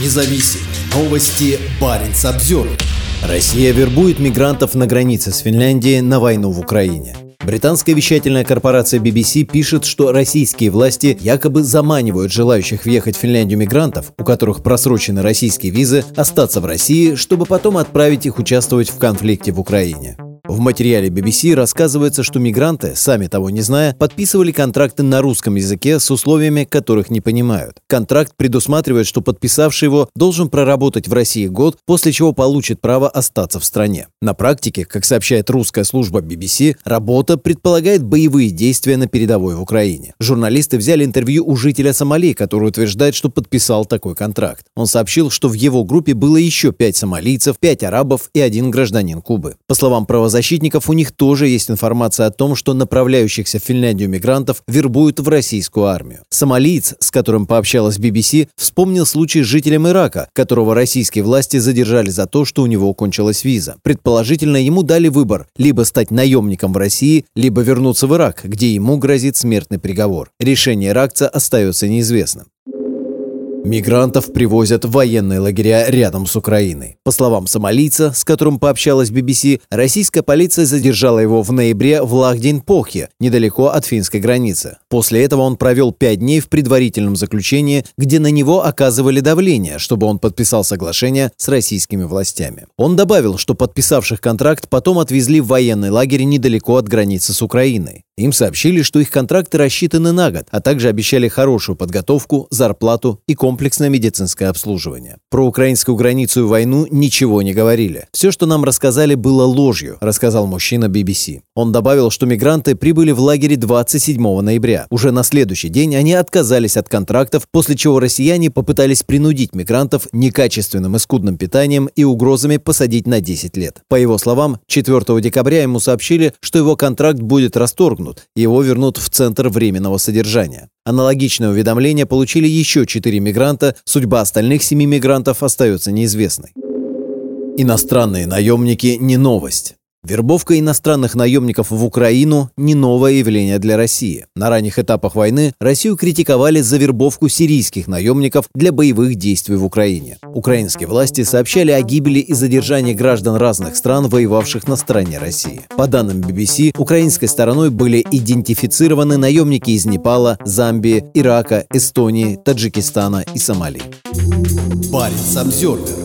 независим. Новости Баренц обзор. Россия вербует мигрантов на границе с Финляндией на войну в Украине. Британская вещательная корпорация BBC пишет, что российские власти якобы заманивают желающих въехать в Финляндию мигрантов, у которых просрочены российские визы, остаться в России, чтобы потом отправить их участвовать в конфликте в Украине. В материале BBC рассказывается, что мигранты, сами того не зная, подписывали контракты на русском языке с условиями, которых не понимают. Контракт предусматривает, что подписавший его должен проработать в России год, после чего получит право остаться в стране. На практике, как сообщает русская служба BBC, работа предполагает боевые действия на передовой в Украине. Журналисты взяли интервью у жителя Сомали, который утверждает, что подписал такой контракт. Он сообщил, что в его группе было еще пять сомалийцев, пять арабов и один гражданин Кубы. По словам правозащитников, правозащитников у них тоже есть информация о том, что направляющихся в Финляндию мигрантов вербуют в российскую армию. Сомалиец, с которым пообщалась BBC, вспомнил случай с жителем Ирака, которого российские власти задержали за то, что у него кончилась виза. Предположительно, ему дали выбор – либо стать наемником в России, либо вернуться в Ирак, где ему грозит смертный приговор. Решение иракца остается неизвестным. Мигрантов привозят в военные лагеря рядом с Украиной. По словам сомалийца, с которым пообщалась BBC, российская полиция задержала его в ноябре в Лахдень-Похе, недалеко от финской границы. После этого он провел пять дней в предварительном заключении, где на него оказывали давление, чтобы он подписал соглашение с российскими властями. Он добавил, что подписавших контракт потом отвезли в военный лагерь недалеко от границы с Украиной. Им сообщили, что их контракты рассчитаны на год, а также обещали хорошую подготовку, зарплату и комплексное медицинское обслуживание. Про украинскую границу и войну ничего не говорили. Все, что нам рассказали, было ложью, рассказал мужчина BBC. Он добавил, что мигранты прибыли в лагере 27 ноября. Уже на следующий день они отказались от контрактов, после чего россияне попытались принудить мигрантов некачественным и скудным питанием и угрозами посадить на 10 лет. По его словам, 4 декабря ему сообщили, что его контракт будет расторгнут расторгнут, его вернут в Центр временного содержания. Аналогичное уведомление получили еще четыре мигранта, судьба остальных семи мигрантов остается неизвестной. Иностранные наемники не новость. Вербовка иностранных наемников в Украину – не новое явление для России. На ранних этапах войны Россию критиковали за вербовку сирийских наемников для боевых действий в Украине. Украинские власти сообщали о гибели и задержании граждан разных стран, воевавших на стороне России. По данным BBC, украинской стороной были идентифицированы наемники из Непала, Замбии, Ирака, Эстонии, Таджикистана и Сомали. Парень Самсервер